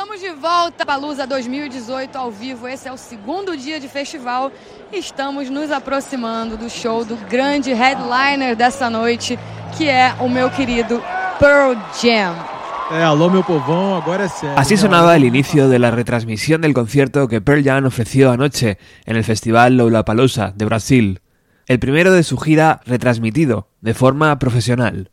Estamos de volta para a Lusa 2018 ao vivo. Esse é o segundo dia de festival. Estamos nos aproximando do show do grande headliner dessa noite, que é o meu querido Pearl Jam. Eh. Así sonaba el inicio de la retransmisión del concierto que Pearl Jam ofreció anoche en el festival Lollapalooza de Brasil. El primero de su gira retransmitido de forma profesional.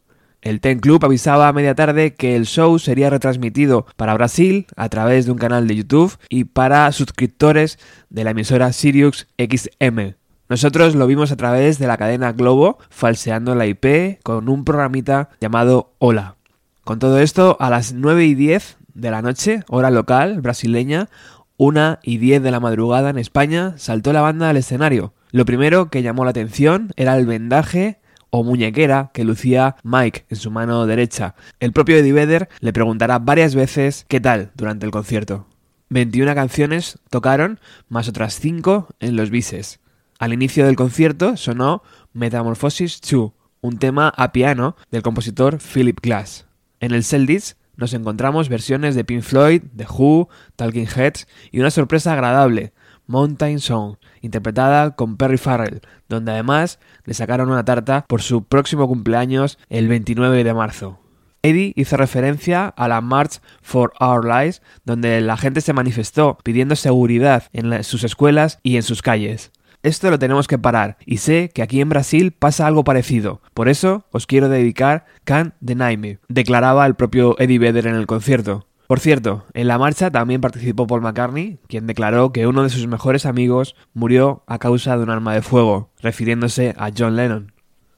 El Ten Club avisaba a media tarde que el show sería retransmitido para Brasil a través de un canal de YouTube y para suscriptores de la emisora Sirius XM. Nosotros lo vimos a través de la cadena Globo, falseando la IP con un programita llamado Hola. Con todo esto, a las 9 y 10 de la noche, hora local brasileña, 1 y 10 de la madrugada en España, saltó la banda al escenario. Lo primero que llamó la atención era el vendaje o muñequera que lucía Mike en su mano derecha. El propio Eddie Vedder le preguntará varias veces qué tal durante el concierto. 21 canciones tocaron, más otras 5 en los bises. Al inicio del concierto sonó Metamorphosis 2, un tema a piano del compositor Philip Glass. En el Celdis nos encontramos versiones de Pink Floyd, The Who, Talking Heads y una sorpresa agradable, Mountain Song, interpretada con Perry Farrell, donde además le sacaron una tarta por su próximo cumpleaños el 29 de marzo. Eddie hizo referencia a la March for Our Lives, donde la gente se manifestó pidiendo seguridad en sus escuelas y en sus calles. Esto lo tenemos que parar y sé que aquí en Brasil pasa algo parecido. Por eso os quiero dedicar Can't Deny Me, declaraba el propio Eddie Vedder en el concierto. Por cierto, en la marcha también participó Paul McCartney, quien declaró que uno de sus mejores amigos murió a causa de un arma de fuego, refiriéndose a John Lennon.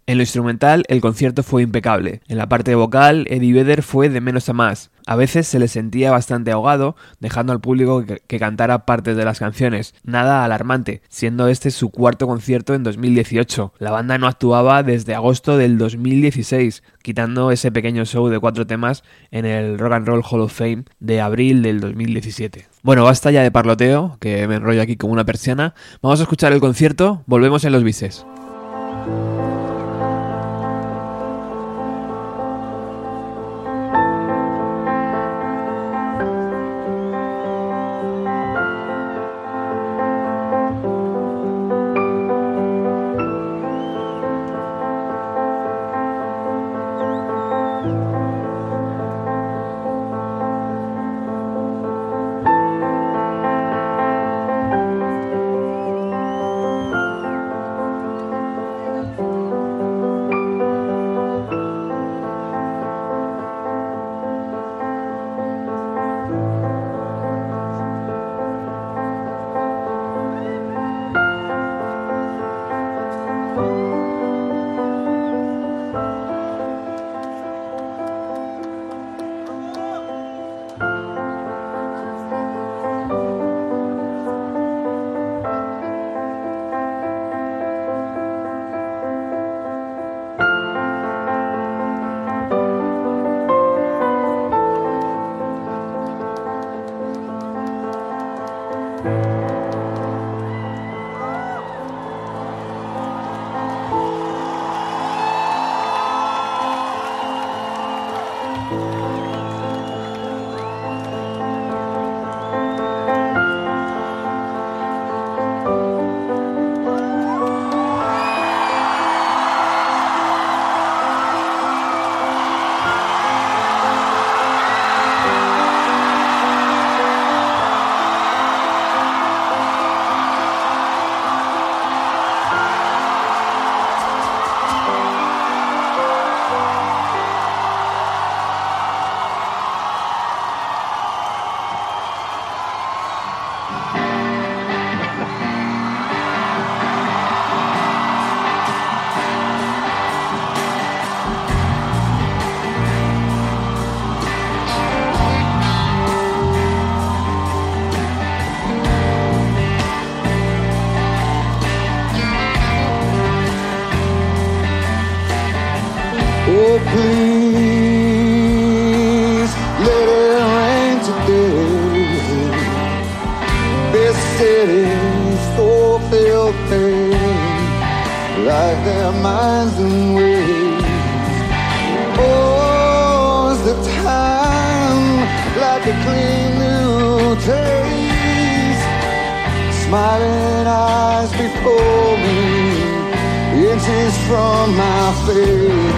En lo instrumental, el concierto fue impecable. En la parte vocal, Eddie Vedder fue de menos a más. A veces se le sentía bastante ahogado, dejando al público que, cantara partes de las canciones. Nada alarmante, siendo este su cuarto concierto en 2018. La banda no actuaba desde agosto del 2016, quitando ese pequeño show de cuatro temas en el Rock and Roll Hall of Fame de abril del 2017. Bueno, basta ya de parloteo, que me enrollo aquí como una persiana. Vamos a escuchar el concierto, volvemos en los bises. Please let it rain today. This city's so filthy, like their minds and ways. Oh's the time, like a clean new day. Smiling eyes before me, inches from my face.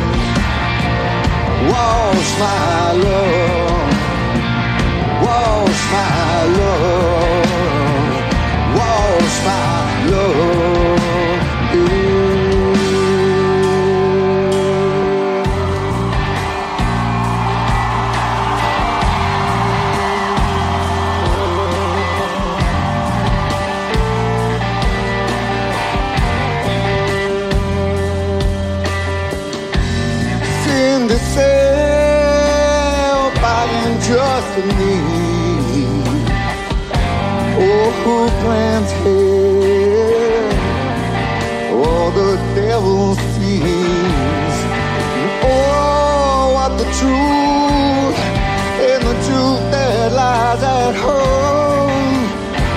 Wash my love. Wash my love. Wash my love. for me. Oh, who plans here? Oh, the devil sees. Oh, what the truth and the truth that lies at home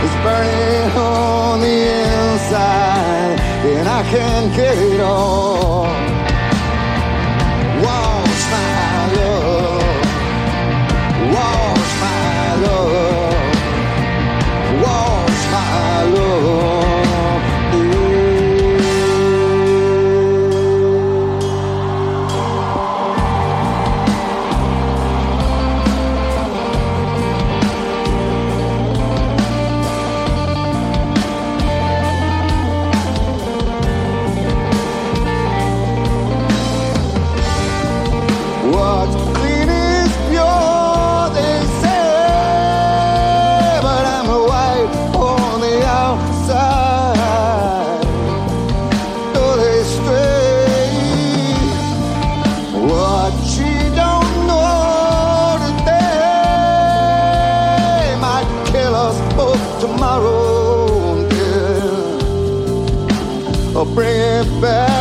is burning on the inside, and I can't get it all. back.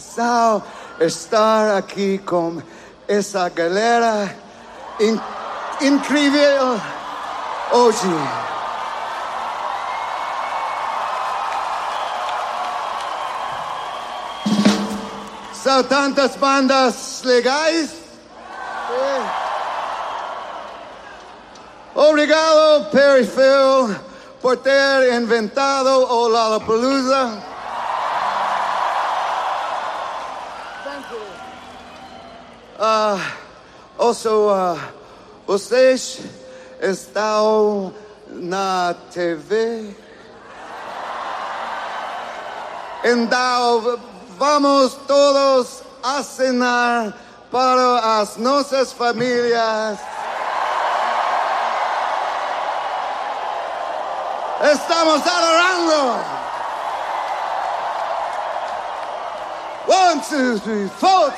Benção estar aqui com essa galera in, incrível hoje. São tantas bandas legais. Obrigado, Perry Farrell, por ter inventado o Lollapalooza. Also, ah, vocês estão na TV? Então, vamos todos acenar para as nossas famílias. Estamos adorando. One, two, three, four.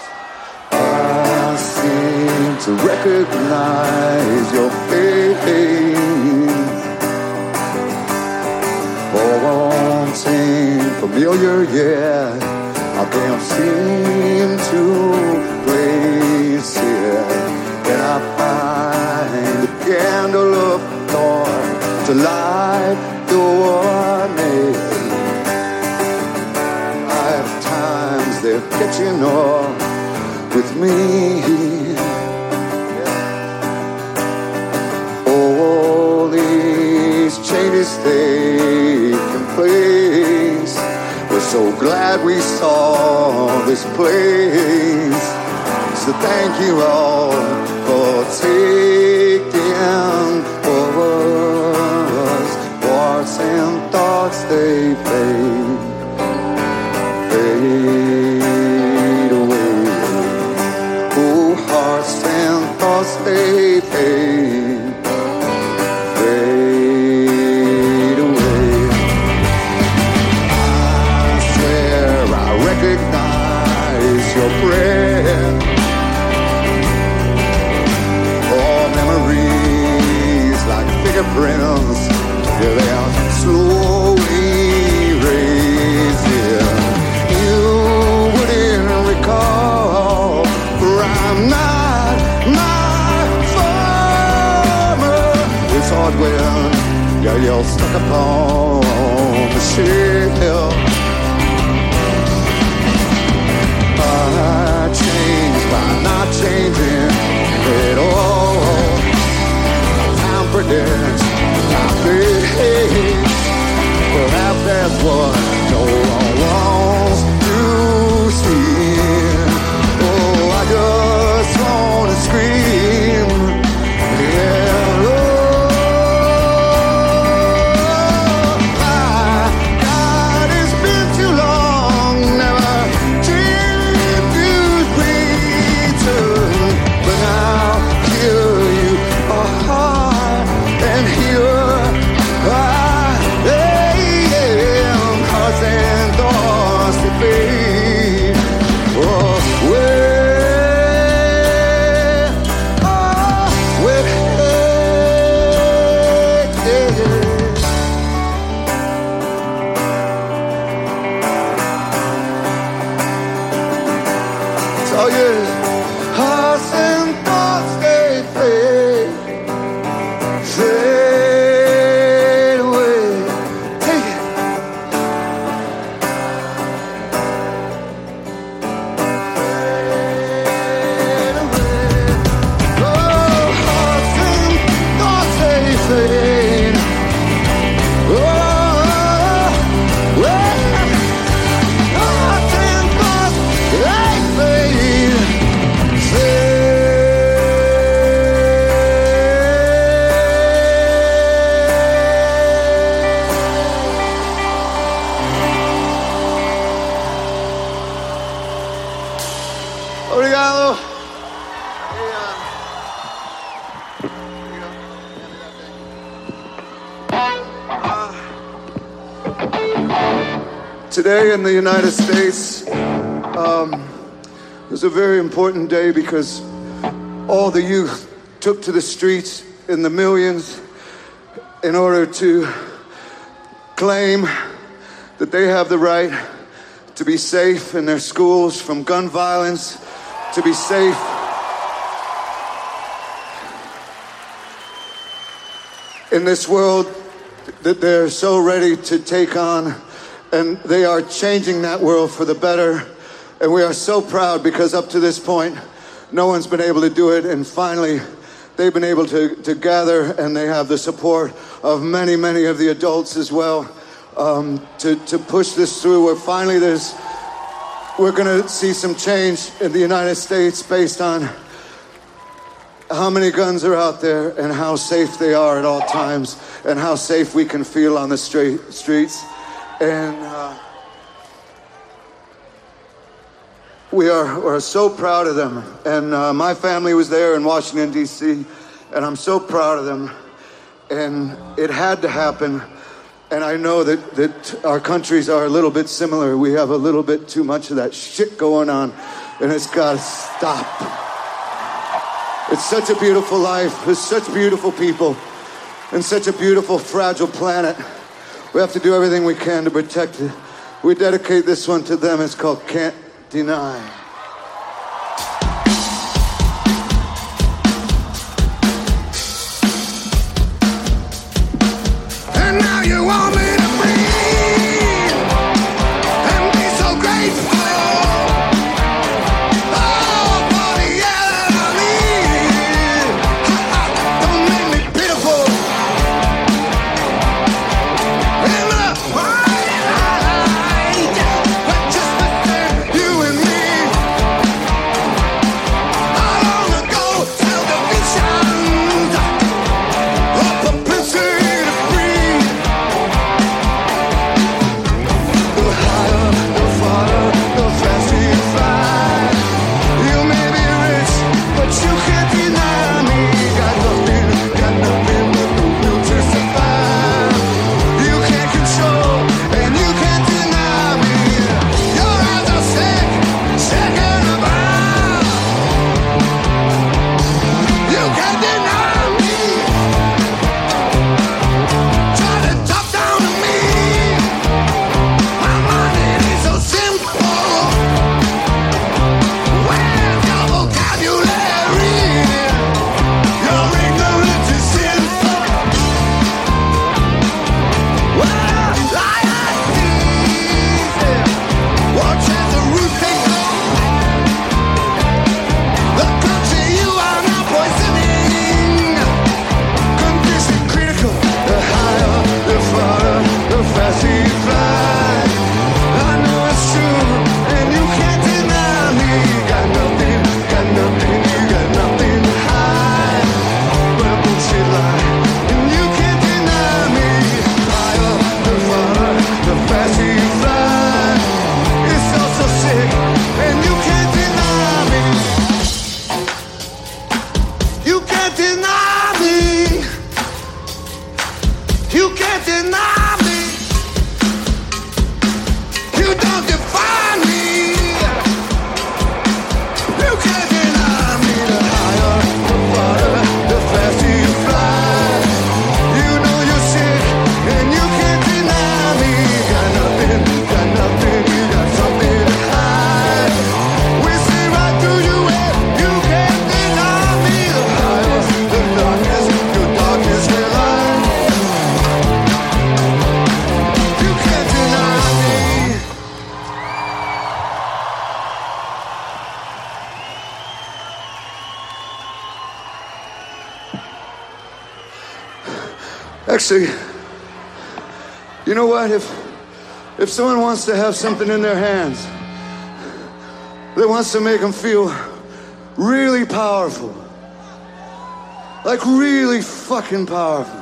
To recognize your. For something familiar, yeah. I can't seem to place it. And I find a candle of thorn to light the warning. Five times they're catching up with me. So glad we saw this place. So thank you all for taking for us. And thoughts they fade upon the shelf. The United States um, was a very important day because all the youth took to the streets in the millions in order to claim that they have the right to be safe in their schools from gun violence, to be safe in this world that they're so ready to take on. And they are changing that world for the better. And we are so proud because up to this point, no one's been able to do it. And finally, they've been able to, to gather and they have the support of many, many of the adults as well um, to, to push this through. Where finally there's, we're going to see some change in the United States based on how many guns are out there and how safe they are at all times and how safe we can feel on the street, streets. And uh, we are we're so proud of them. And uh, my family was there in Washington, D.C., and I'm so proud of them. And it had to happen. And I know that, that our countries are a little bit similar. We have a little bit too much of that shit going on, and it's got to stop. It's such a beautiful life. There's such beautiful people and such a beautiful, fragile planet. We have to do everything we can to protect it. We dedicate this one to them. It's called Can't Deny. And now you want me if someone wants to have something in their hands that wants to make them feel really powerful, like really fucking powerful,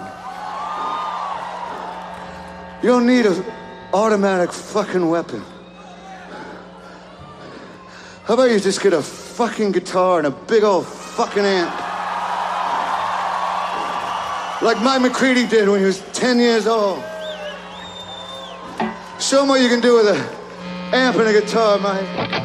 you don't need an automatic fucking weapon. How about you just get a fucking guitar and a big old fucking amp? Like Mike McCready did when he was 10 years old. Show 'em what you can do with a amp and a guitar, mate.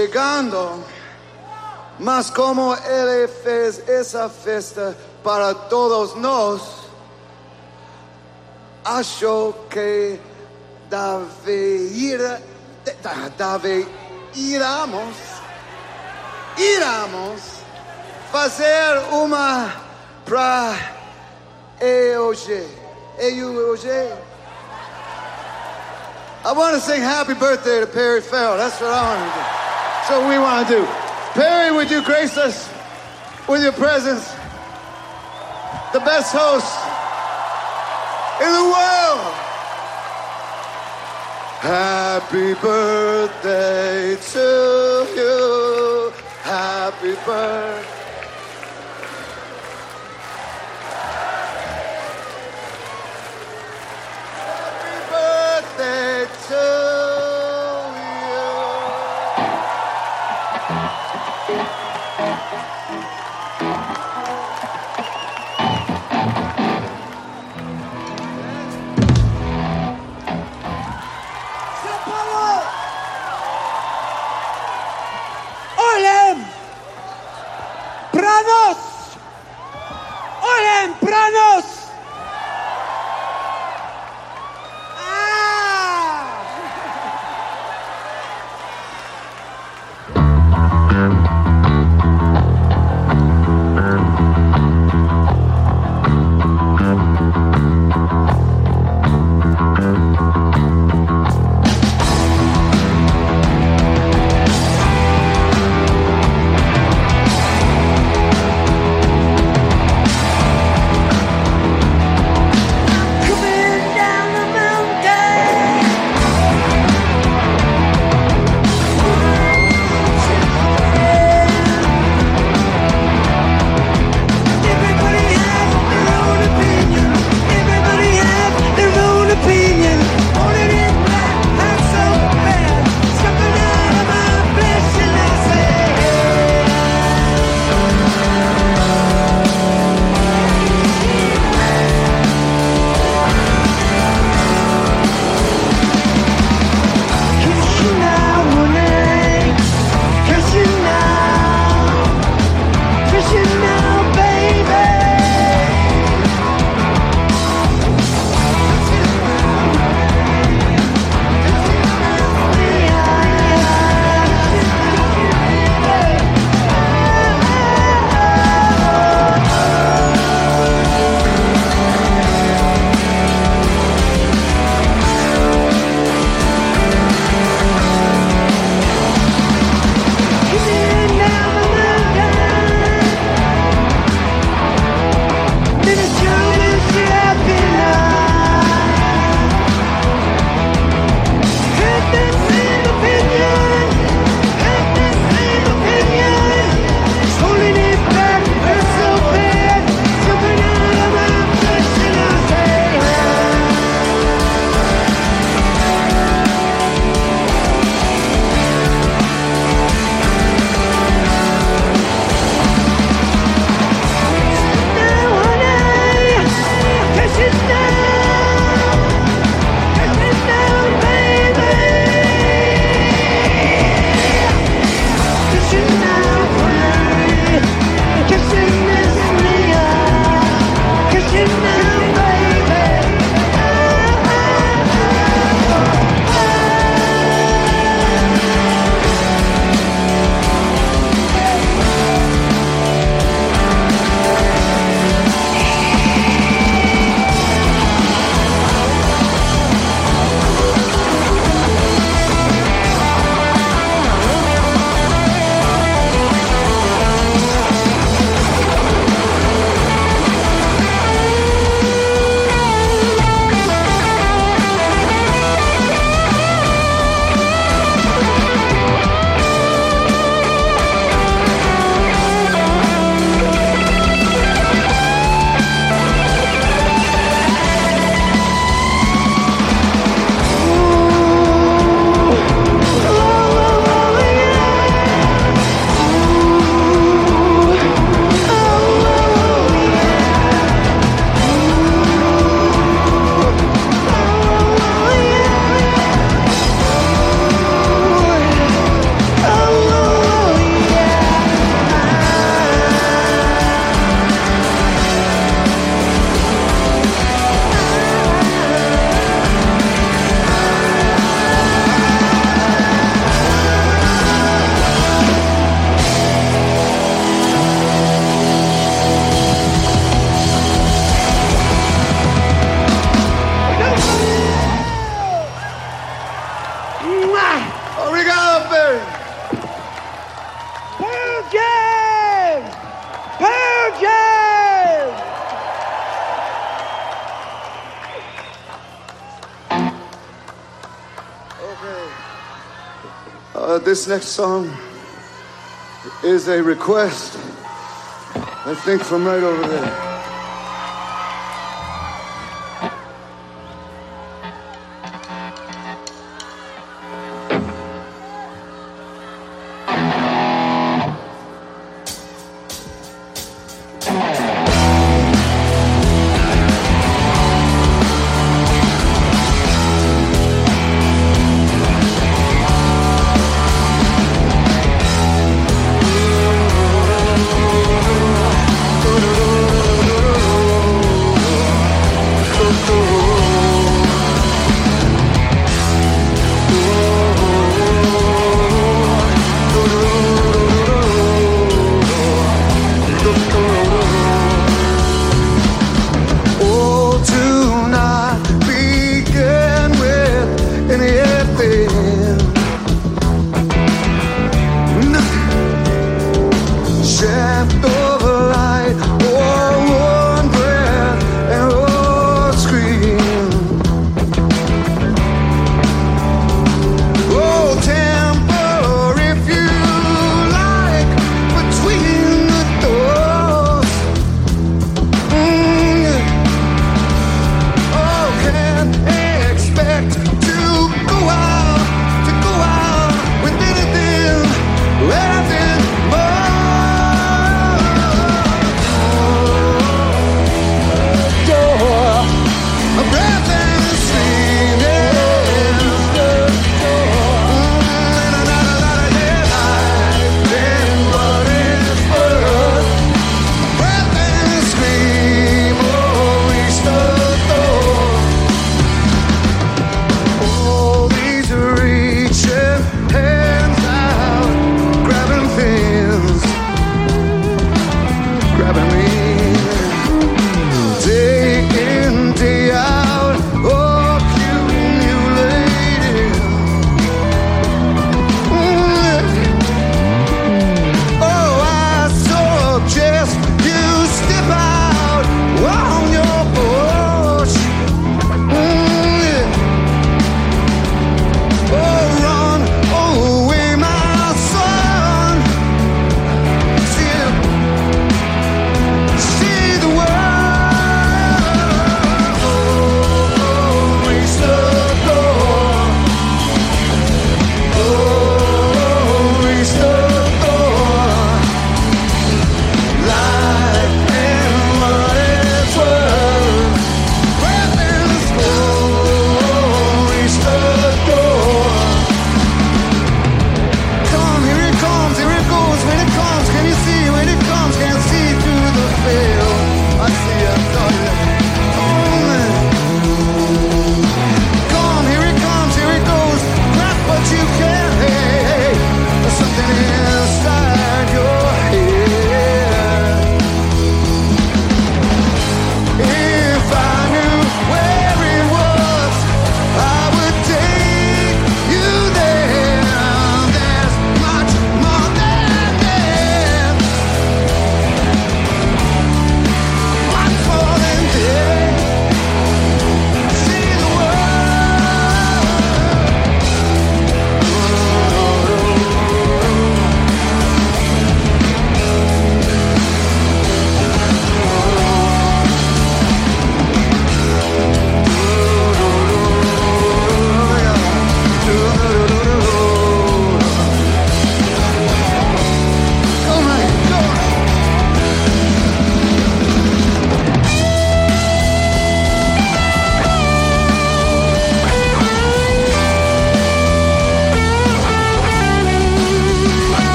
Chegando. Mas como ele fez essa festa para todos nós, acho que deveria, deve iramos, fazer uma para hoje. E hoje. I want to sing happy birthday to Perry Farrell. That's what I want to do. What we want to do. Perry, would you grace us with your presence? The best host in the world. Happy birthday to you. Happy birthday. tempranos o tempranos this next song is a request, I think, from right over there.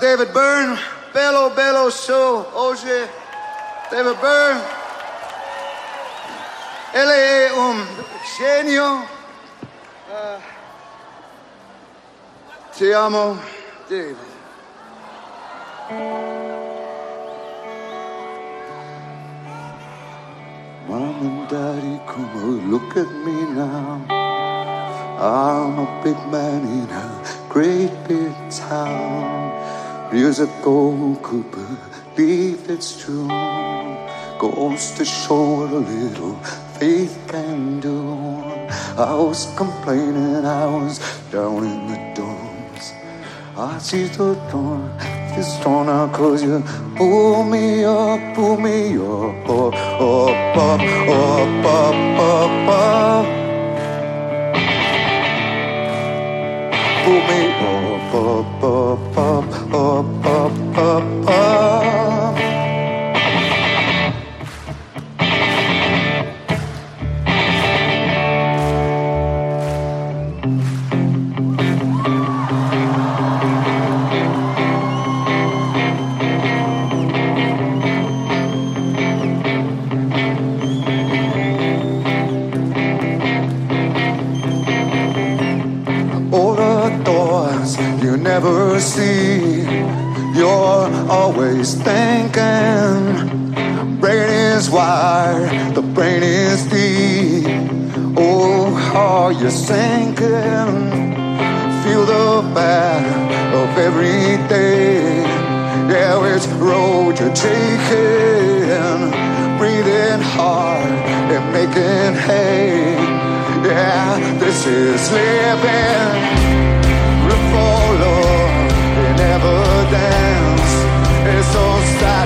David Byrne, Bello Bello Show, oye, David Byrne. Él es un genio. Uh, te amo, David. Mom and Daddy, come on, look at me now. I'm a big man in a great big town. Years ago, could believe it's true. Goes to show what a little faith can do. I was complaining, I was down in the dumps. I see the dawn, it's torn out cause you pull me up, pull me up, up, up, up, up, up, up, up. Pull me up, up, up, up, up, up, up, up. Always thinking. Brain is wide, the brain is deep. Oh, how you're sinking. Feel the back of every day. Yeah, which road you're taking. Breathing hard and making hay. Yeah, this is living.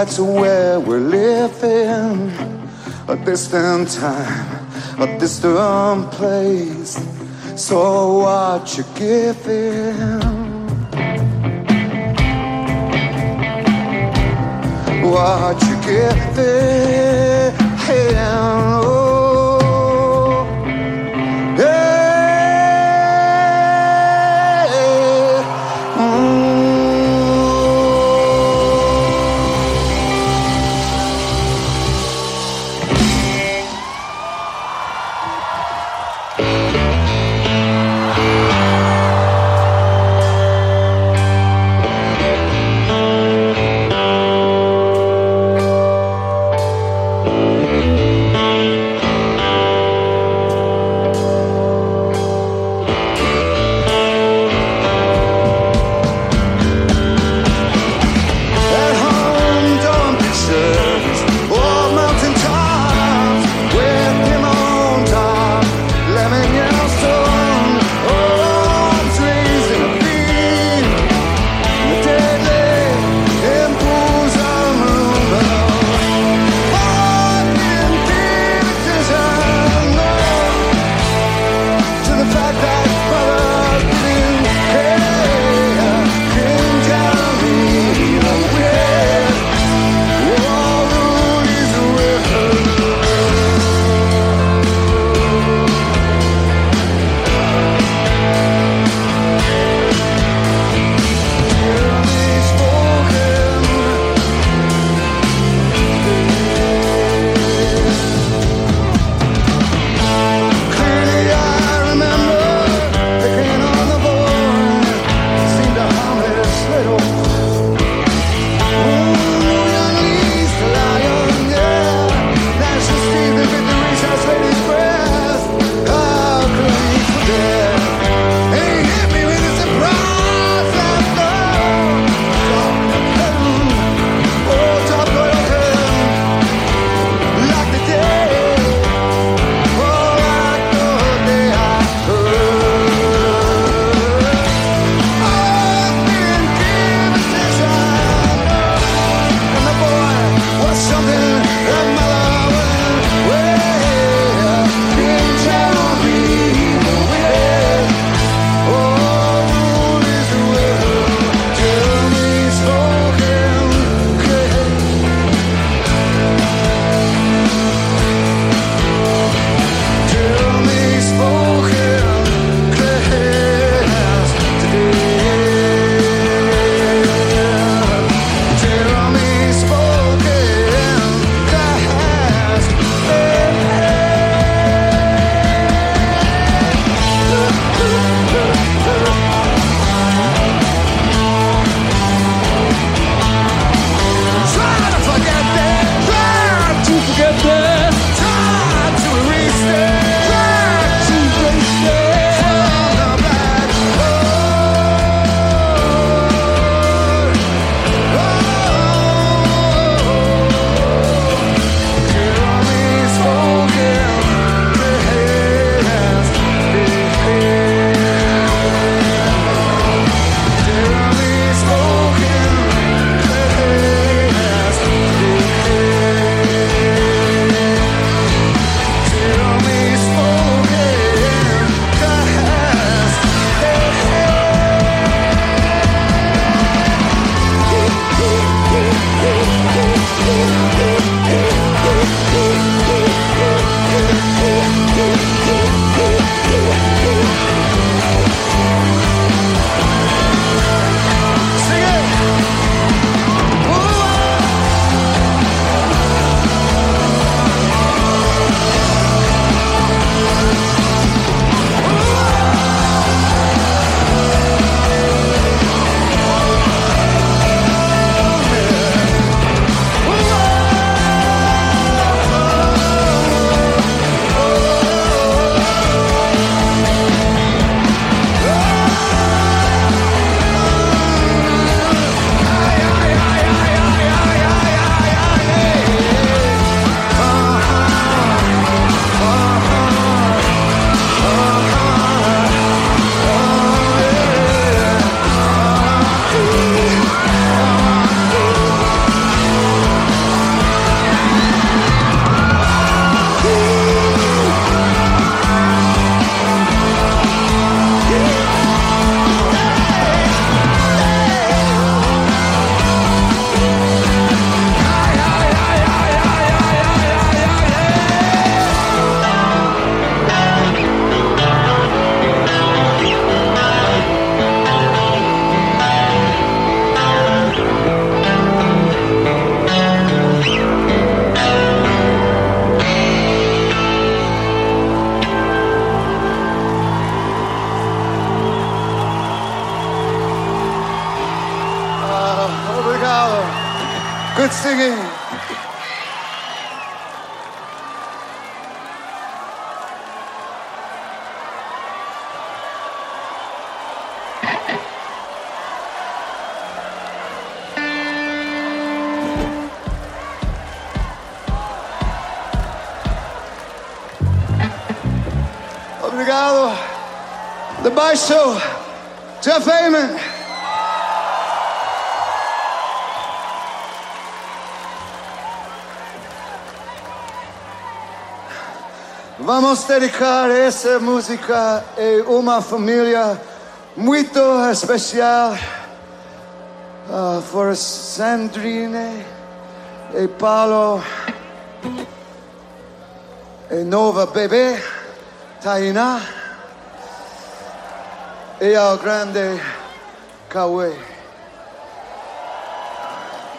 That's where we're living. a distant time, a distant place. So what you giving? What you giving? Oh, dedicar essa música a uma família muito especial. Uh, Sandrine e Paulo e nova bebê Tainá e ao grande Cauê.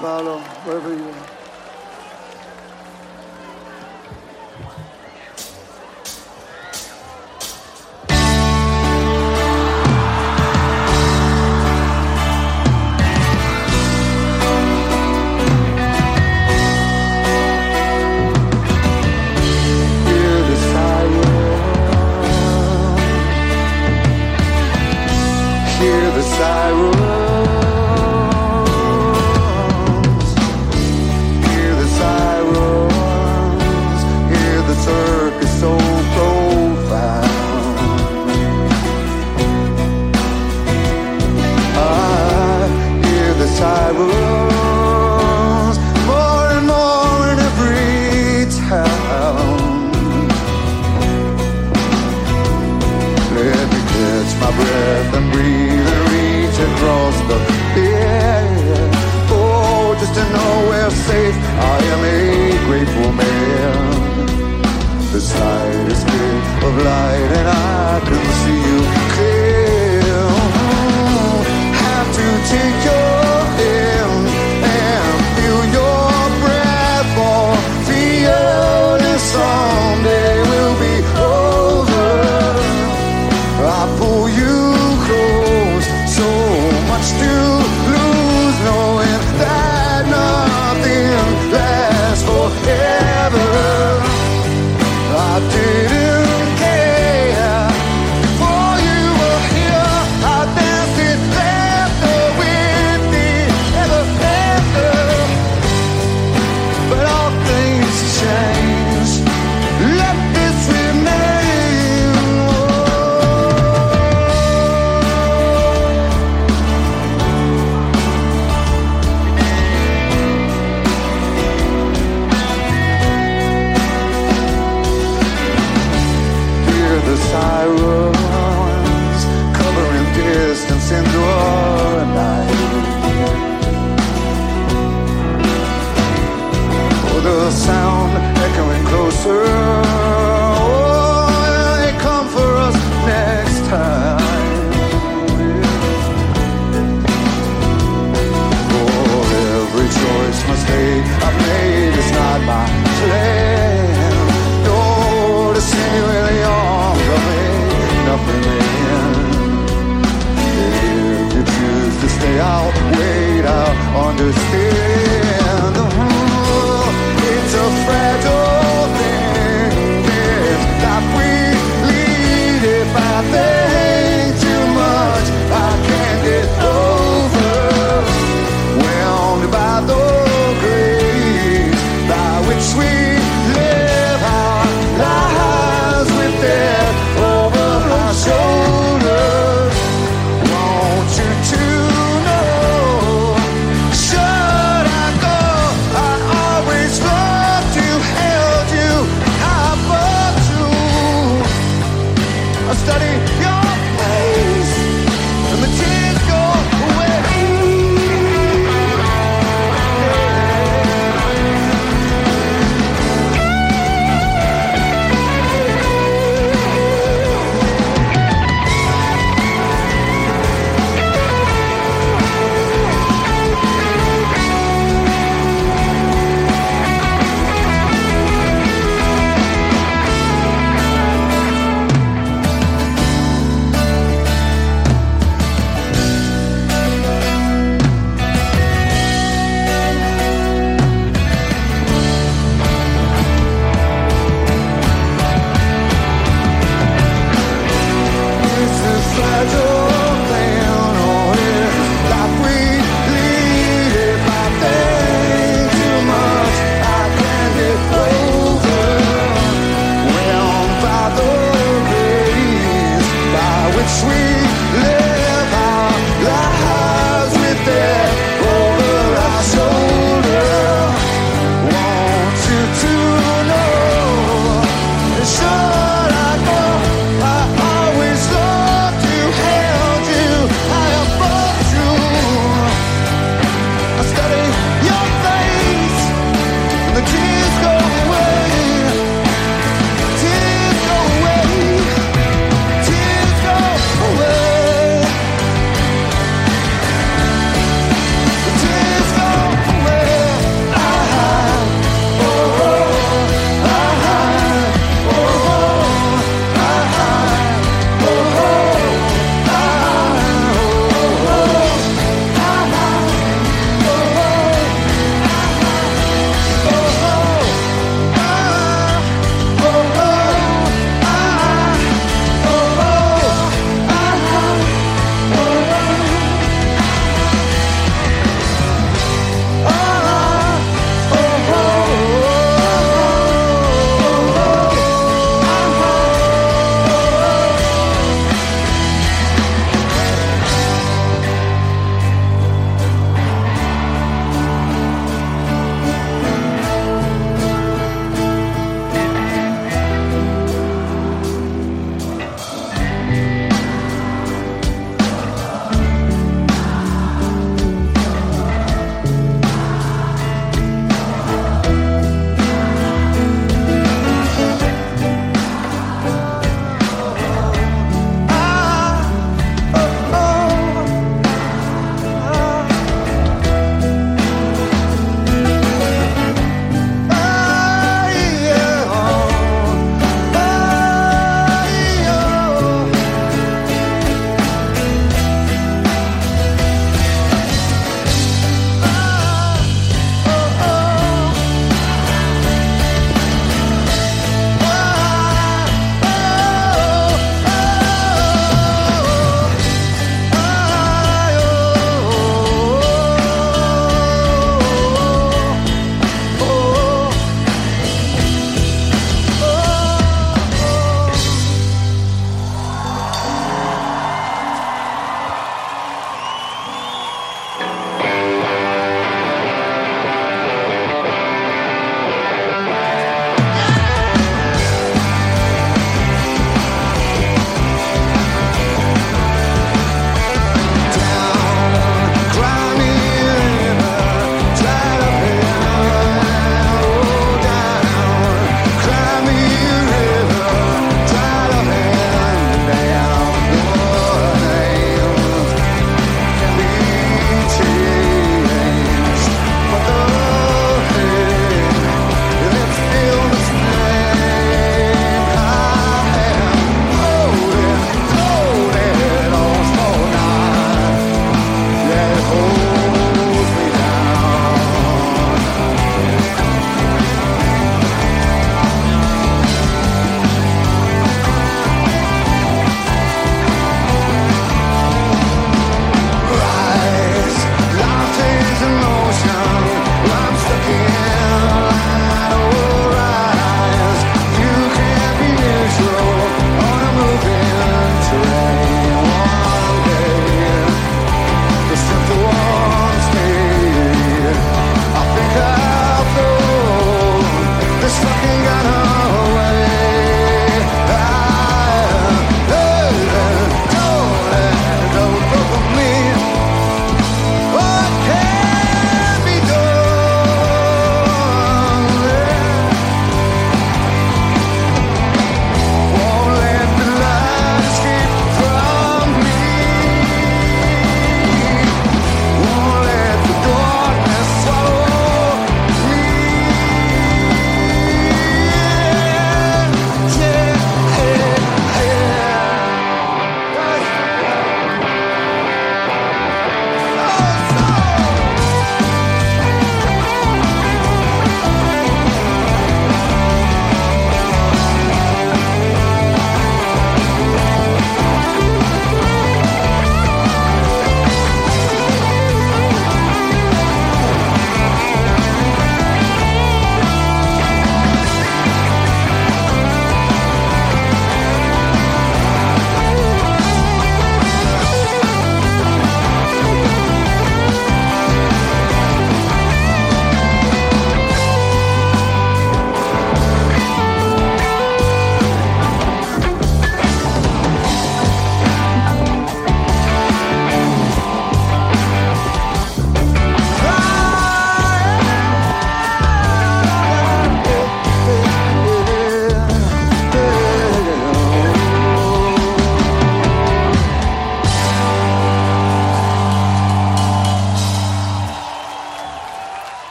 Paulo, wherever you are.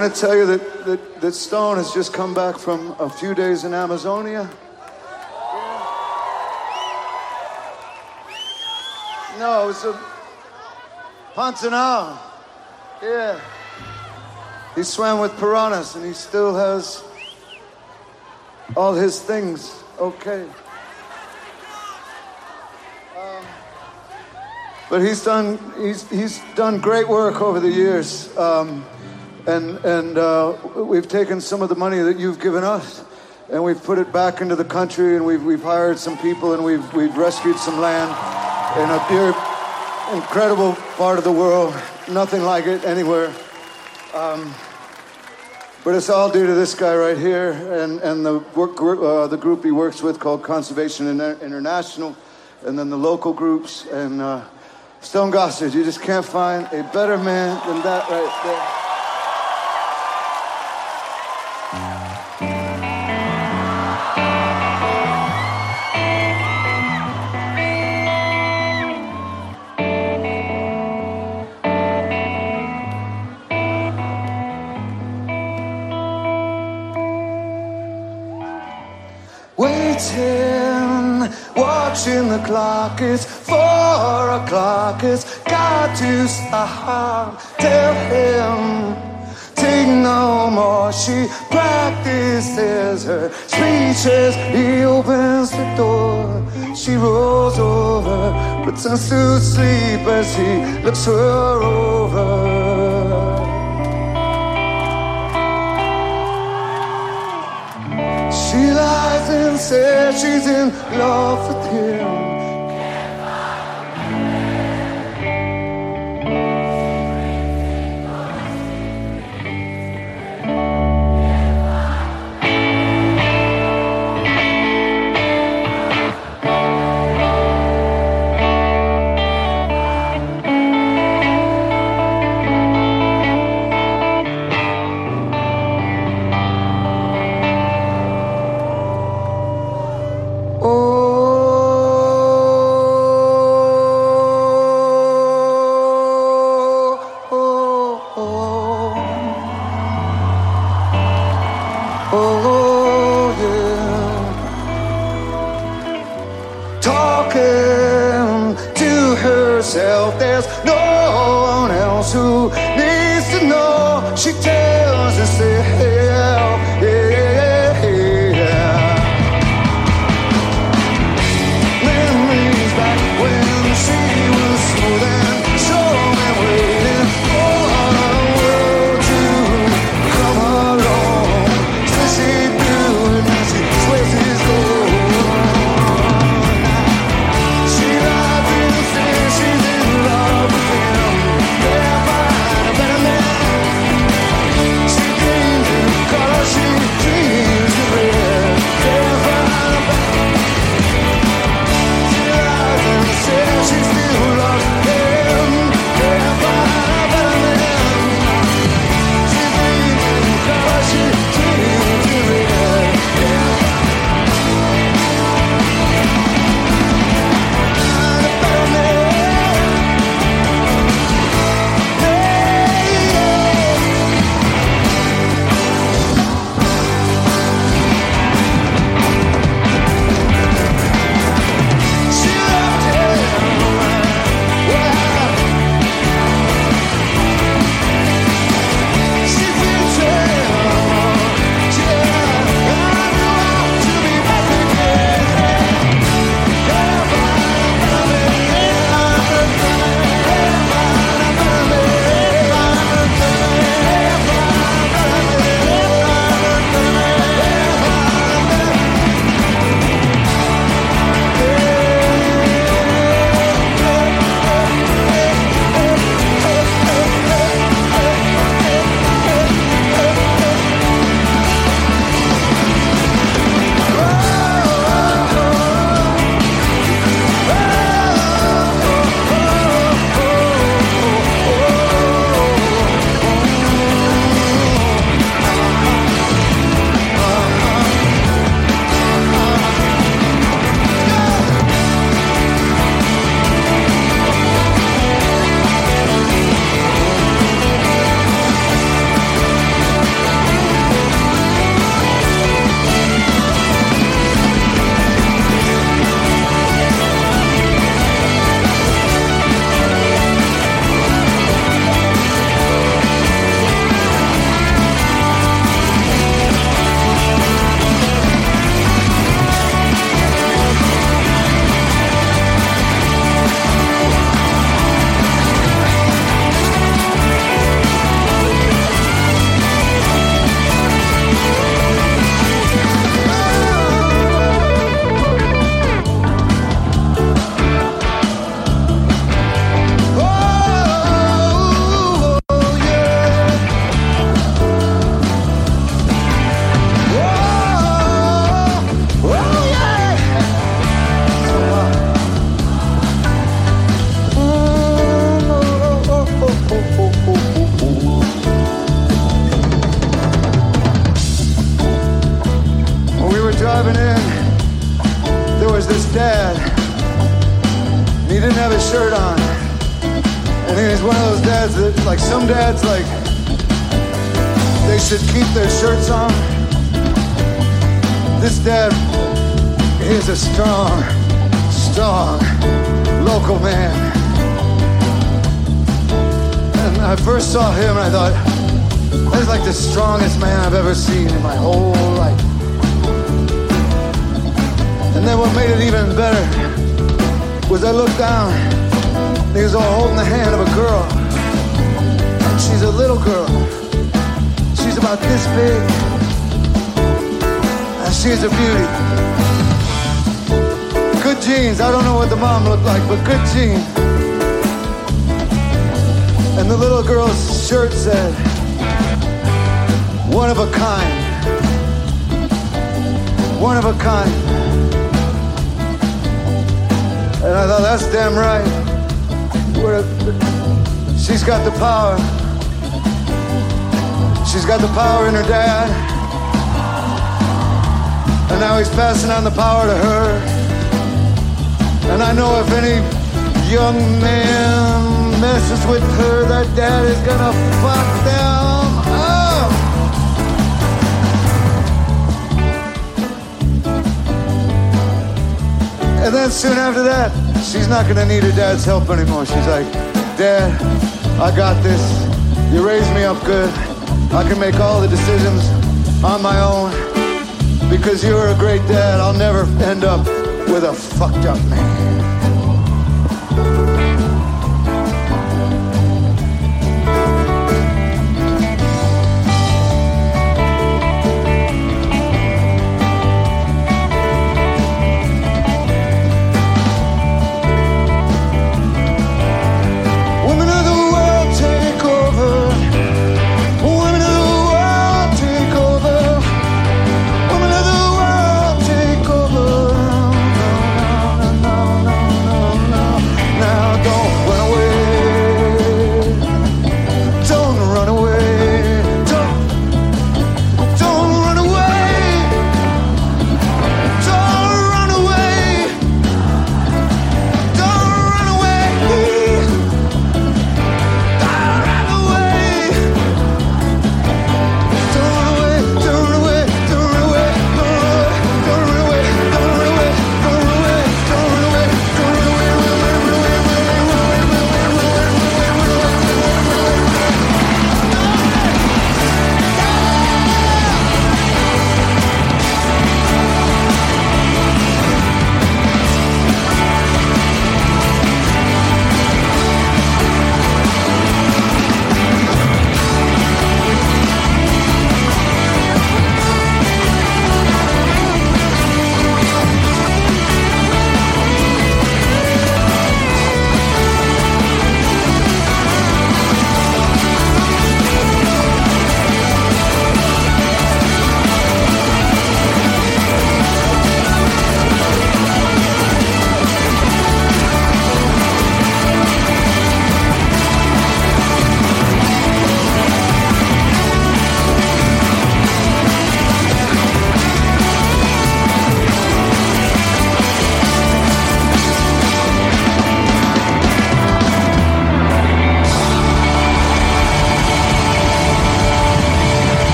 Going to tell you that, that, that Stone has just come back from a few days in Amazonia. No, it was a Pantanal. Yeah. He swam with piranhas and he still has all his things okay. Um, but he's done he's he's done great work over the years, um, and and uh, we've taken some of the money that you've given us, and we've put it back into the country, and we've we've hired some people, and we've we've rescued some land in a pure, incredible part of the world, nothing like it anywhere. Um, but it's all due to this guy right here and, and the, work, uh, the group he works with called Conservation International, and then the local groups. And uh, Stone Gossard, you just can't find a better man than that right there. Watching the clock. It's four o'clock. It's got to stop. Tell him, take no more. She practices her speeches. He opens the door. She rolls over, pretends to sleep as he looks her over. She lies and says she's in love with him. Better was I looked down he was all holding the hand of a girl. And she's a little girl. She's about this big. And she's a beauty. Good genes. I don't know what the mom looked like, but good genes. And the little girl's shirt said, one of a kind. One of a kind. And I thought, that's damn right. We're, she's got the power. She's got the power in her dad. And now he's passing on the power to her. And I know if any young man messes with her, that dad is gonna fuck them And then soon after that, she's not gonna need her dad's help anymore. She's like, Dad, I got this. You raised me up good. I can make all the decisions on my own. Because you're a great dad, I'll never end up with a fucked up man.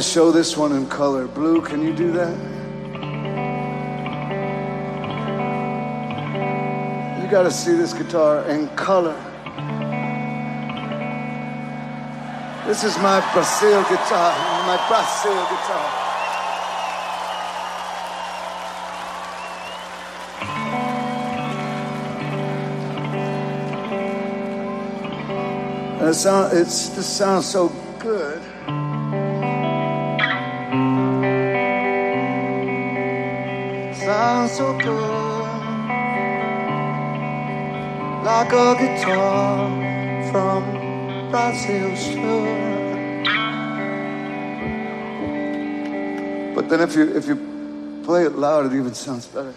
To show this one in color. Blue, can you do that? You gotta see this guitar in color. This is my Brazil guitar, my Brazil guitar. It sound, it's, this sounds so good. So good. Like a guitar from Brazil. But then if you if you play it loud, it even sounds better.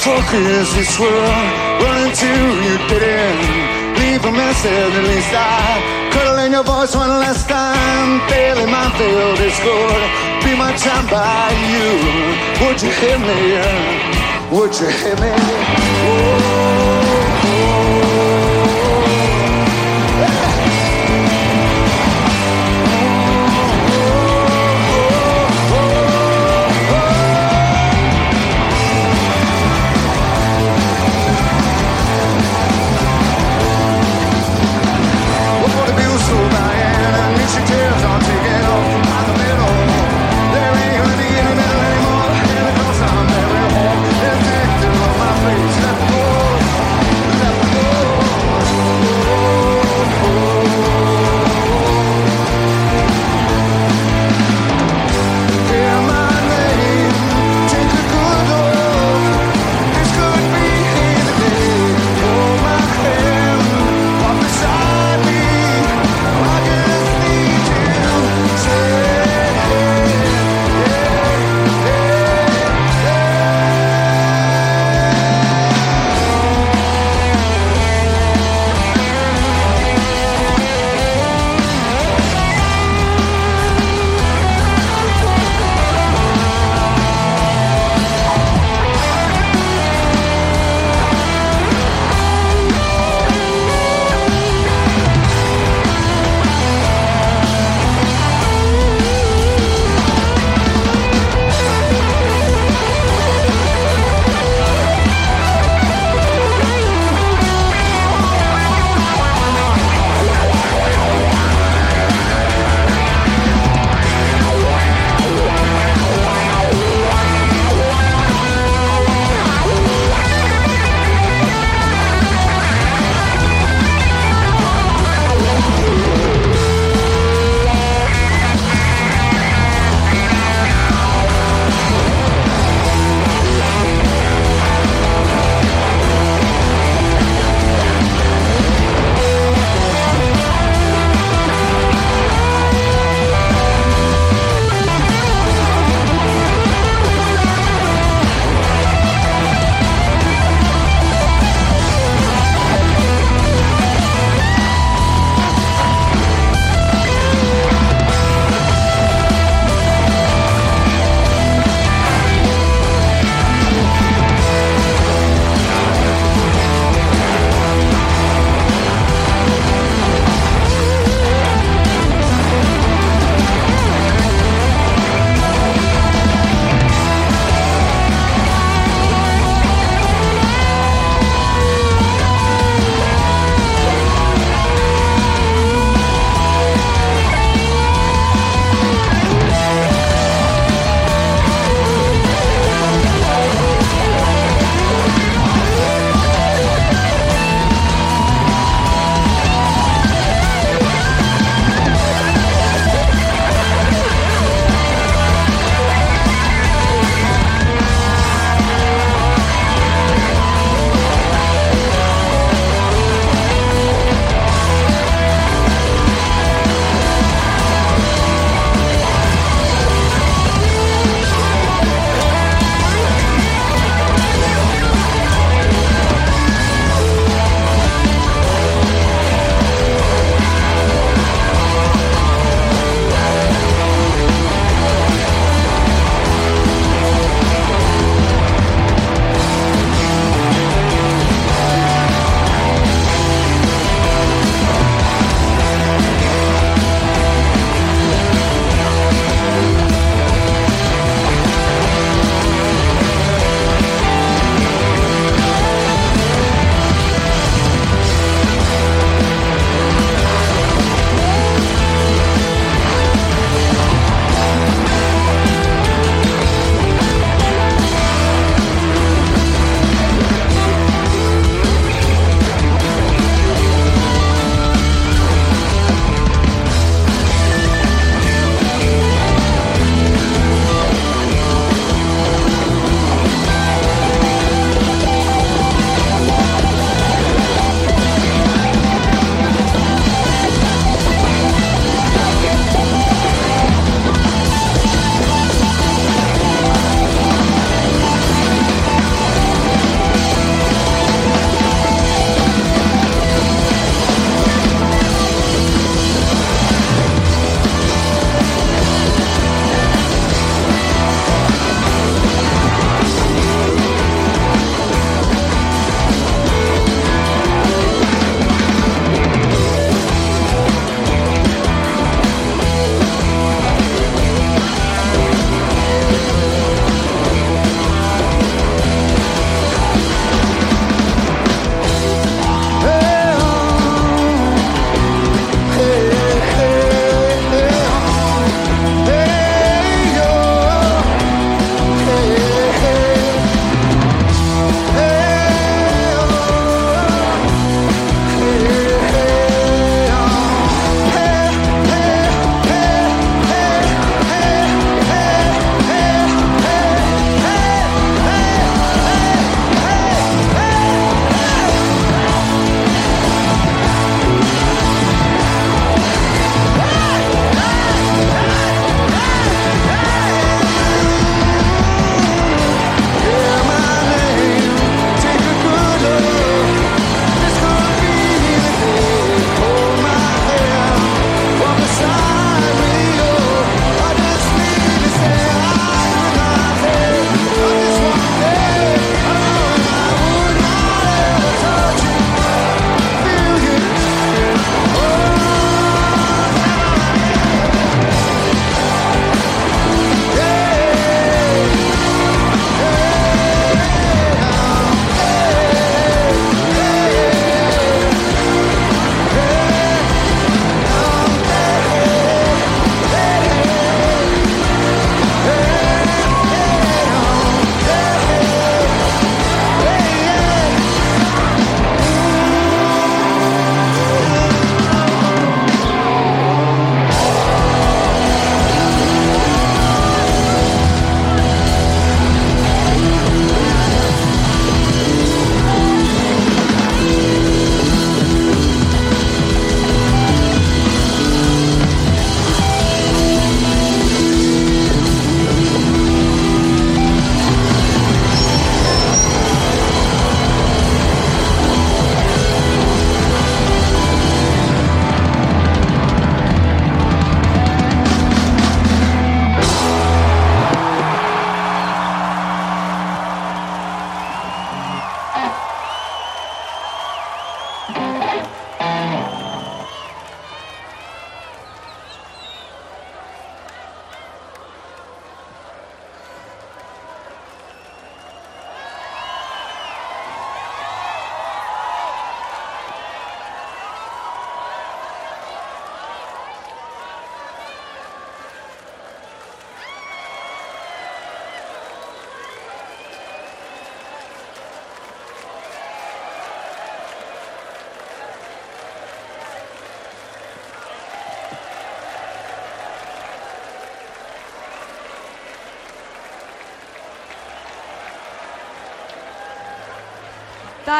Is this world? Run into you end. Leave a message, at least I cuddle in your voice one last time. Daily my field is good. Be my time by you. Would you hear me? Would you hear me? Oh,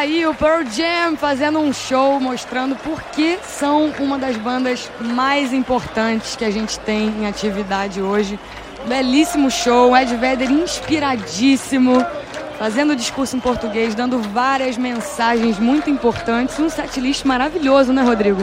aí o Pearl Jam fazendo um show mostrando por que são uma das bandas mais importantes que a gente tem em atividade hoje. Belíssimo show, Ed Vedder inspiradíssimo, fazendo discurso em português, dando várias mensagens muito importantes. Um setlist maravilhoso, né, Rodrigo?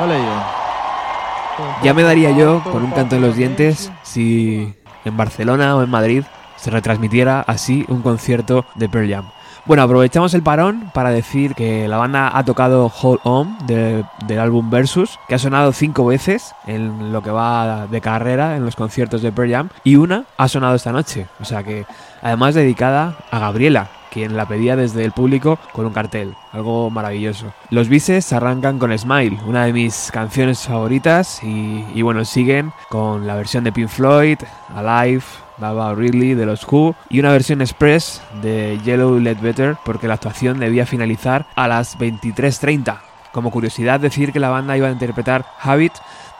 Olha aí, ó. Ya me daría yo con un canto en los dientes si en Barcelona o en Madrid se retransmitiera así un concierto de Pearl Jam. Bueno, aprovechamos el parón para decir que la banda ha tocado Hold On de- del álbum Versus, que ha sonado cinco veces en lo que va de carrera en los conciertos de Pearl Jam, y una ha sonado esta noche. O sea que, además dedicada a Gabriela, quien la pedía desde el público con un cartel. Algo maravilloso. Los bises arrancan con Smile, una de mis canciones favoritas, y, y bueno, siguen con la versión de Pink Floyd, Alive, Baba Ridley de los Who y una versión express de Yellow Let Better porque la actuación debía finalizar a las 23.30. Como curiosidad decir que la banda iba a interpretar Habit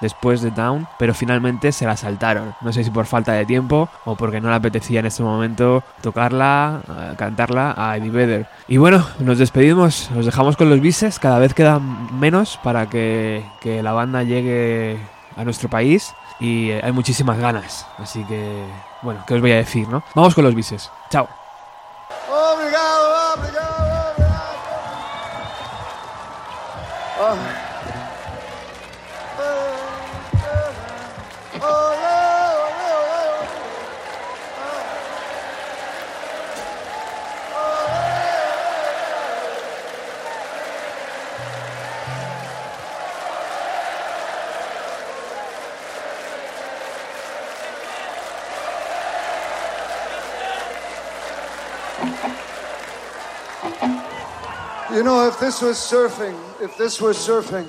después de Down, pero finalmente se la saltaron. No sé si por falta de tiempo o porque no le apetecía en ese momento tocarla, eh, cantarla a Eddie Vedder. Y bueno, nos despedimos, os dejamos con los bises, cada vez quedan menos para que, que la banda llegue a nuestro país y eh, hay muchísimas ganas. Así que, bueno, ¿qué os voy a decir, no? Vamos con los bises. Chao. Obrigado, obrigado, obrigado. Oh, You know, if this was surfing, if this were surfing,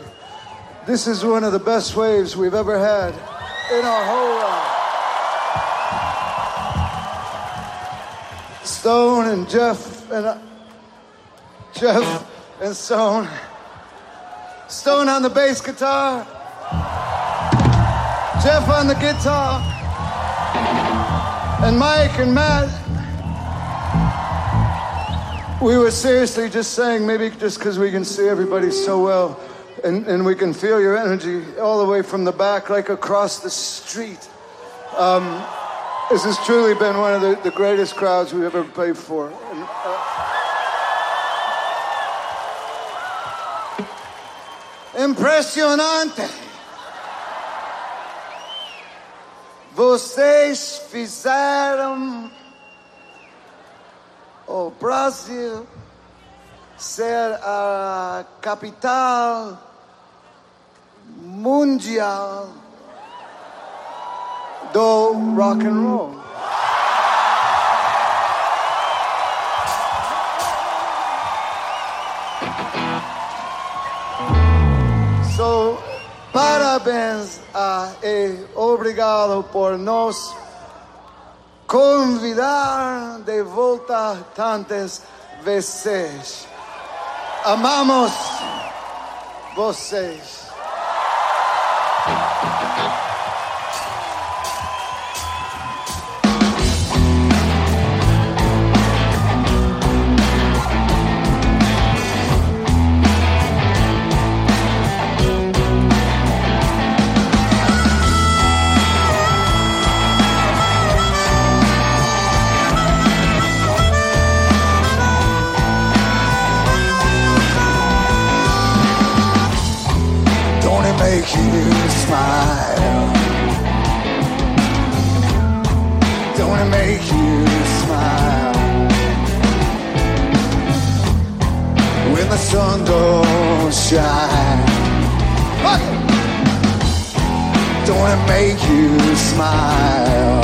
this is one of the best waves we've ever had in our whole run. Stone and Jeff and uh, Jeff and Stone. Stone on the bass guitar. Jeff on the guitar. And Mike and Matt we were seriously just saying, maybe just because we can see everybody so well and, and we can feel your energy all the way from the back, like across the street. Um, this has truly been one of the, the greatest crowds we've ever played for. And, uh, impressionante! Vocês fizeram o Brasil ser a capital mundial do rock and roll. So, parabéns a, e obrigado por nos convidar de volta tantas vezes. Amamos vocês. Make you smile? Don't it make you smile? When the sun don't shine. Don't it make you smile?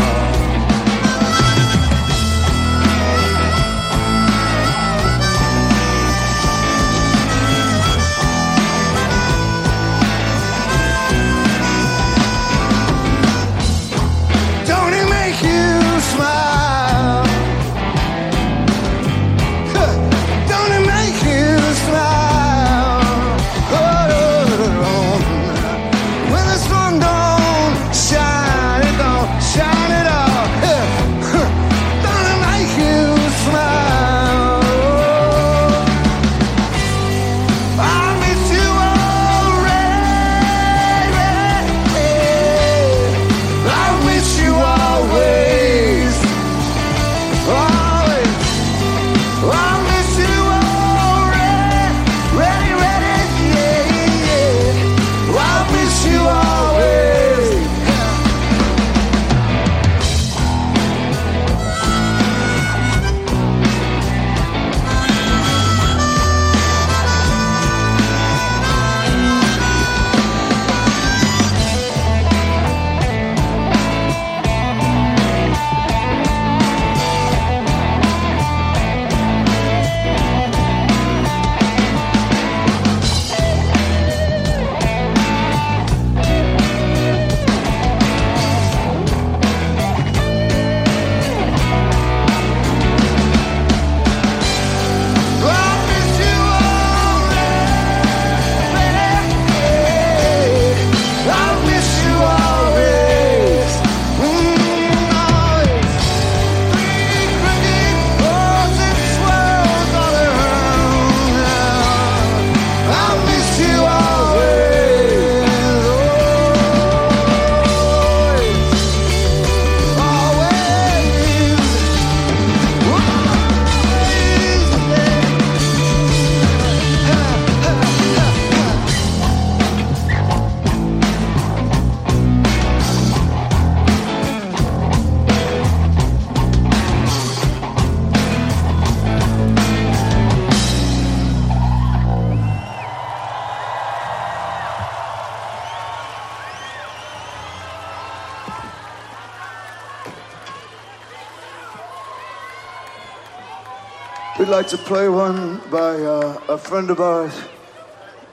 We'd like to play one by uh, a friend of ours.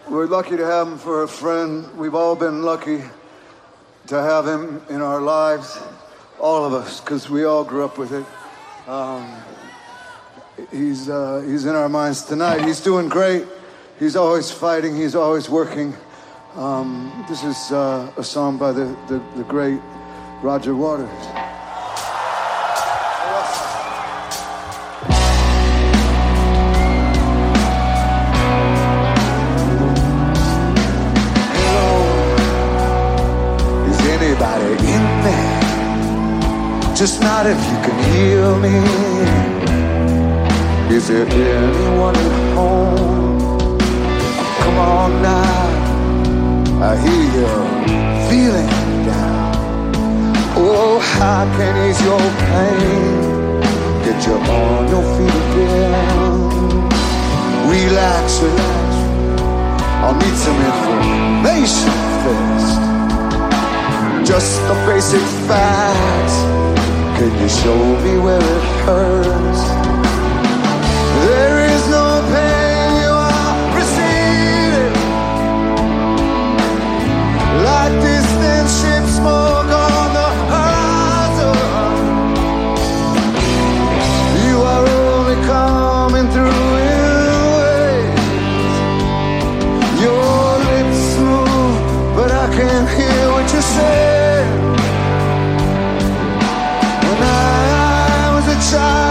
We're lucky to have him for a friend. We've all been lucky to have him in our lives, all of us, because we all grew up with it. Um, he's, uh, he's in our minds tonight. He's doing great. He's always fighting. He's always working. Um, this is uh, a song by the, the, the great Roger Waters. Just not if you can hear me. Is there anyone at home? Come on now, I hear you feeling down. Oh, how can ease your pain? Get you on your feet again. Relax, relax. I'll need some information first. Just the basic facts. Can you show me where it hurts? There is no pain you are receiving. Like distant ship smoke on the horizon. You are only coming through. Your lips move, but I can't hear what you say. I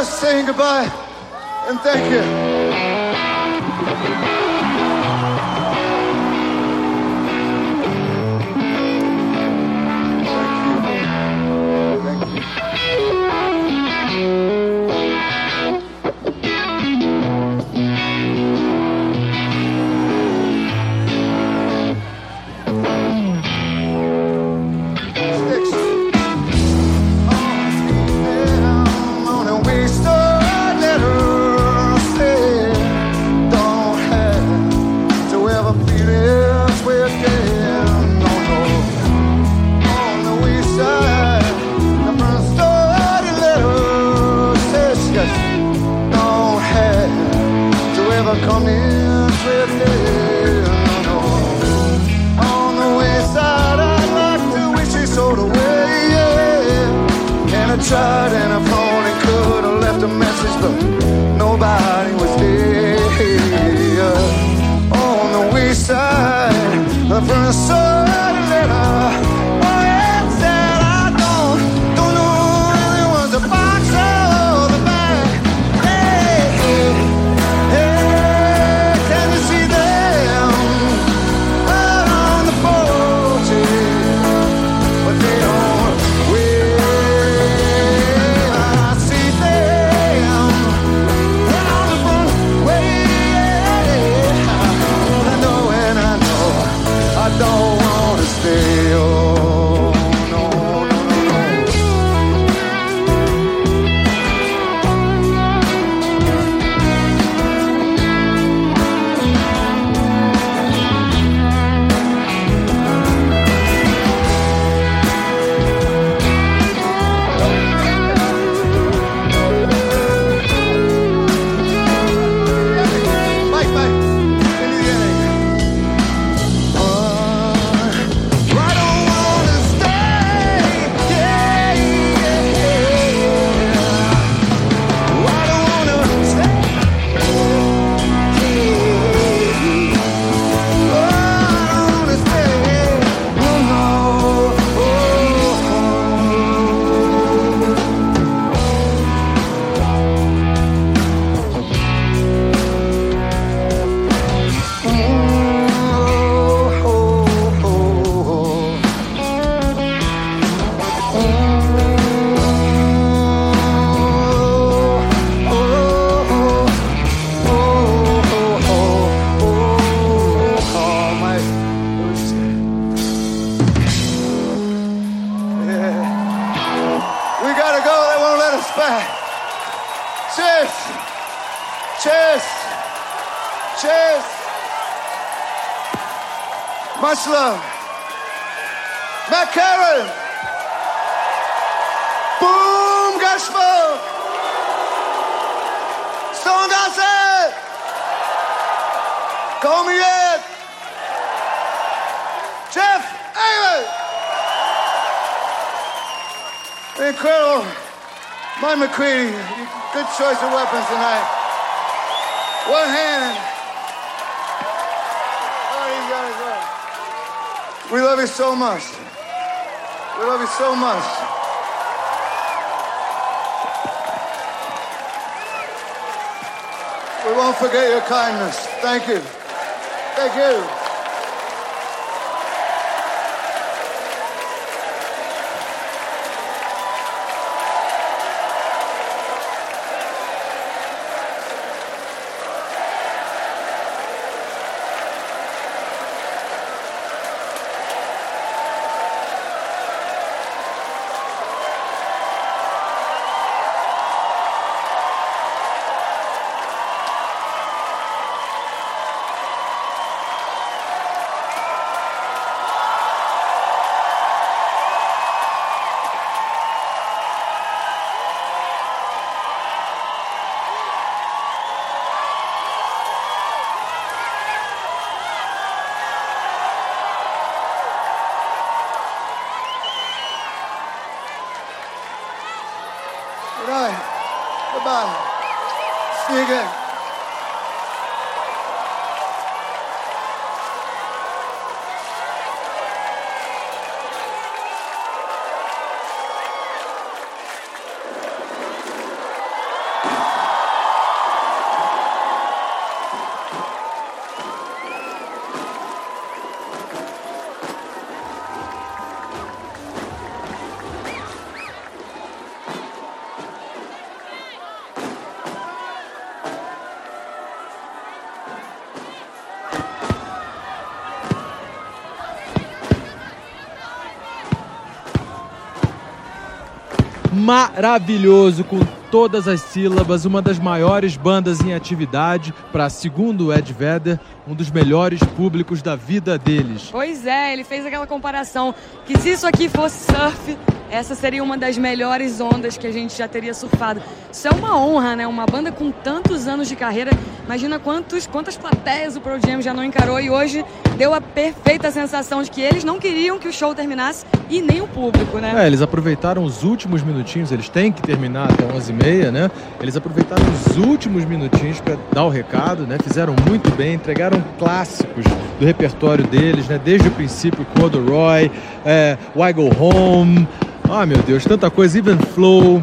us saying goodbye and thank you. Thank you. Maravilhoso com todas as sílabas, uma das maiores bandas em atividade, para segundo Ed Vedder, um dos melhores públicos da vida deles. Pois é, ele fez aquela comparação que se isso aqui fosse surf, essa seria uma das melhores ondas que a gente já teria surfado. Isso é uma honra, né? Uma banda com tantos anos de carreira. Imagina quantos, quantas plateias o Pearl Jam já não encarou e hoje deu a perfeita sensação de que eles não queriam que o show terminasse e nem o público, né? É, eles aproveitaram os últimos minutinhos, eles têm que terminar até 11h30, né? Eles aproveitaram os últimos minutinhos para dar o recado, né? Fizeram muito bem, entregaram clássicos do repertório deles, né? Desde o princípio, Corduroy, é, Why Go Home, ah, meu Deus, tanta coisa. Even Flow.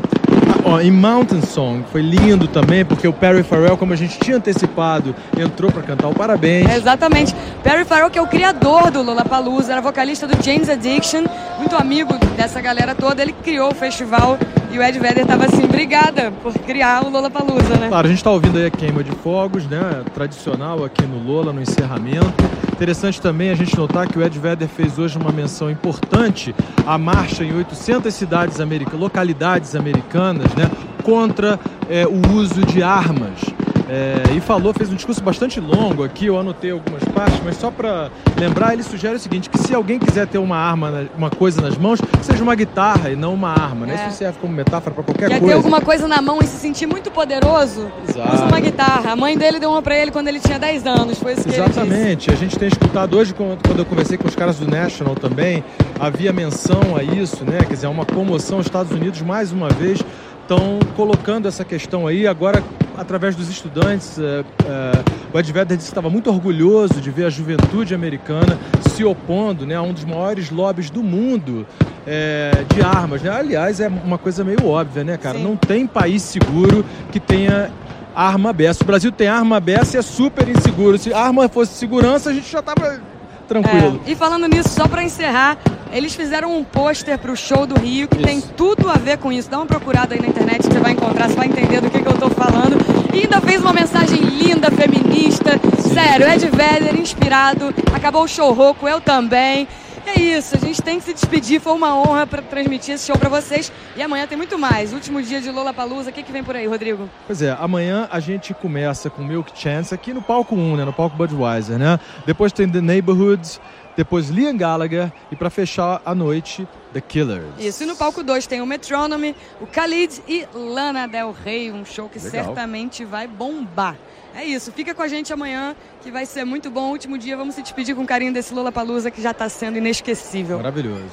Ó, em Mountain Song foi lindo também, porque o Perry Farrell, como a gente tinha antecipado, entrou para cantar o parabéns. Exatamente. Perry Farrell, que é o criador do Lollapalooza, era vocalista do James Addiction, muito amigo dessa galera toda. Ele criou o festival e o Ed Vedder estava assim, obrigada por criar o Lollapalooza, né? Claro, a gente está ouvindo aí a queima de fogos, né? Tradicional aqui no Lola, no encerramento. Interessante também a gente notar que o Ed Vedder fez hoje uma menção importante à marcha em 800 cidades americanas, localidades americanas, né, contra é, o uso de armas. É, e falou, fez um discurso bastante longo aqui, eu anotei algumas partes, mas só para lembrar, ele sugere o seguinte, que se alguém quiser ter uma arma, uma coisa nas mãos, seja uma guitarra e não uma arma, né? É. Isso serve como metáfora para qualquer Quer coisa. ter alguma coisa na mão e se sentir muito poderoso? Exato. Usa uma guitarra. A mãe dele deu uma pra ele quando ele tinha 10 anos, foi isso que ele disse. Exatamente. A gente tem escutado hoje, quando eu conversei com os caras do National também, havia menção a isso, né? Quer dizer, uma comoção. Os Estados Unidos, mais uma vez, estão colocando essa questão aí. Agora, através dos estudantes, é, é, o Ed Vedder disse que estava muito orgulhoso de ver a juventude americana se opondo né, a um dos maiores lobbies do mundo é, de armas. Né? Aliás, é uma coisa meio óbvia, né, cara? Sim. Não tem país seguro que tenha arma aberta. O Brasil tem arma aberta, é super inseguro. Se arma fosse segurança, a gente já tava tranquilo. É, E falando nisso, só pra encerrar, eles fizeram um pôster pro show do Rio que Isso. tem tudo a ver com isso. Dá uma procurada aí na internet, você vai encontrar, você vai entender do que, que eu tô falando. E ainda fez uma mensagem linda, feminista. Sério, Ed Vedder, inspirado. Acabou o show rouco, eu também. É isso, a gente tem que se despedir. Foi uma honra pra transmitir esse show pra vocês. E amanhã tem muito mais. Último dia de Lollapalooza. O que, que vem por aí, Rodrigo? Pois é, amanhã a gente começa com Milk Chance aqui no palco 1, né? No palco Budweiser, né? Depois tem The Neighborhoods, depois Liam Gallagher e pra fechar a noite, The Killers. Isso, e no palco 2 tem o Metronome, o Khalid e Lana Del Rey, um show que Legal. certamente vai bombar. É isso, fica com a gente amanhã, que vai ser muito bom. Último dia, vamos se despedir com carinho desse Lollapalooza que já está sendo inesquecível. Maravilhoso.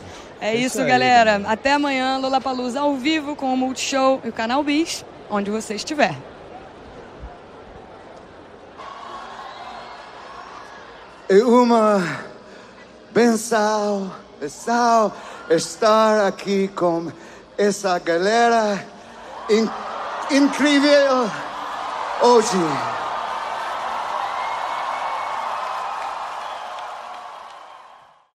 É É isso, isso aí, galera. galera. Até amanhã, Lollapalooza ao vivo com o Multishow e o Canal Bis, onde você estiver. É uma benção, benção estar aqui com essa galera in- incrível hoje.